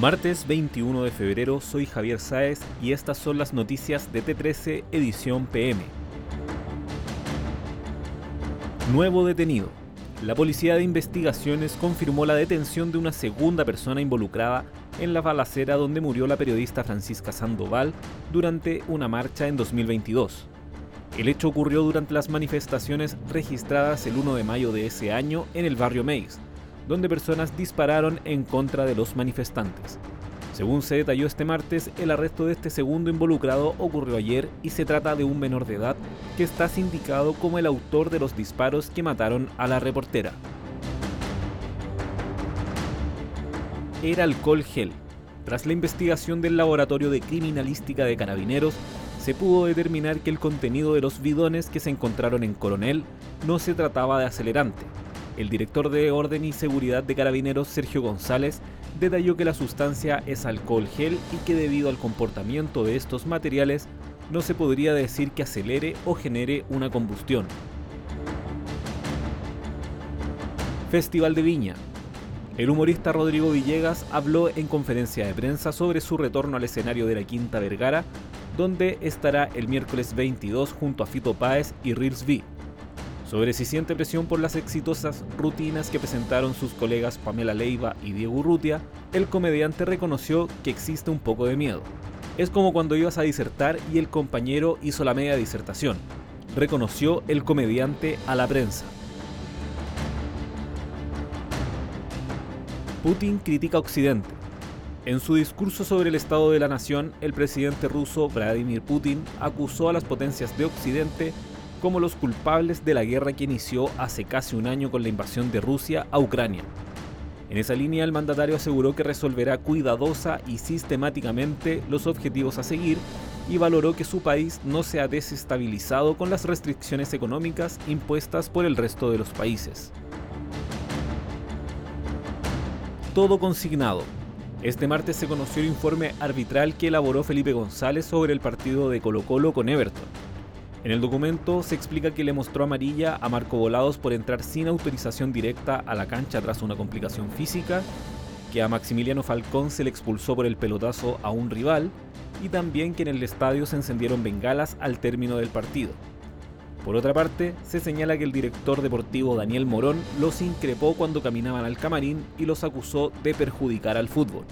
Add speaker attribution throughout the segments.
Speaker 1: Martes 21 de febrero, soy Javier Sáez y estas son las noticias de T13 Edición PM. Nuevo detenido. La Policía de Investigaciones confirmó la detención de una segunda persona involucrada en la balacera donde murió la periodista Francisca Sandoval durante una marcha en 2022. El hecho ocurrió durante las manifestaciones registradas el 1 de mayo de ese año en el barrio Meis, donde personas dispararon en contra de los manifestantes. Según se detalló este martes, el arresto de este segundo involucrado ocurrió ayer y se trata de un menor de edad que está sindicado como el autor de los disparos que mataron a la reportera. Era alcohol gel. Tras la investigación del Laboratorio de Criminalística de Carabineros, se pudo determinar que el contenido de los bidones que se encontraron en Coronel no se trataba de acelerante, el director de Orden y Seguridad de Carabineros, Sergio González, detalló que la sustancia es alcohol gel y que debido al comportamiento de estos materiales no se podría decir que acelere o genere una combustión. Festival de Viña. El humorista Rodrigo Villegas habló en conferencia de prensa sobre su retorno al escenario de la Quinta Vergara, donde estará el miércoles 22 junto a Fito Páez y Reels V sobre si siente presión por las exitosas rutinas que presentaron sus colegas Pamela Leiva y Diego Urrutia, el comediante reconoció que existe un poco de miedo. Es como cuando ibas a disertar y el compañero hizo la media disertación, reconoció el comediante a la prensa. Putin critica a Occidente. En su discurso sobre el estado de la nación, el presidente ruso Vladimir Putin acusó a las potencias de Occidente como los culpables de la guerra que inició hace casi un año con la invasión de Rusia a Ucrania. En esa línea, el mandatario aseguró que resolverá cuidadosa y sistemáticamente los objetivos a seguir y valoró que su país no se ha desestabilizado con las restricciones económicas impuestas por el resto de los países. Todo consignado. Este martes se conoció el informe arbitral que elaboró Felipe González sobre el partido de Colo Colo con Everton. En el documento se explica que le mostró amarilla a Marco Volados por entrar sin autorización directa a la cancha tras una complicación física, que a Maximiliano Falcón se le expulsó por el pelotazo a un rival y también que en el estadio se encendieron bengalas al término del partido. Por otra parte, se señala que el director deportivo Daniel Morón los increpó cuando caminaban al camarín y los acusó de perjudicar al fútbol.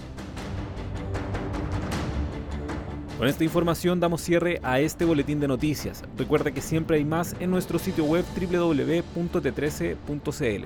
Speaker 1: Con esta información damos cierre a este boletín de noticias. Recuerda que siempre hay más en nuestro sitio web www.t13.cl.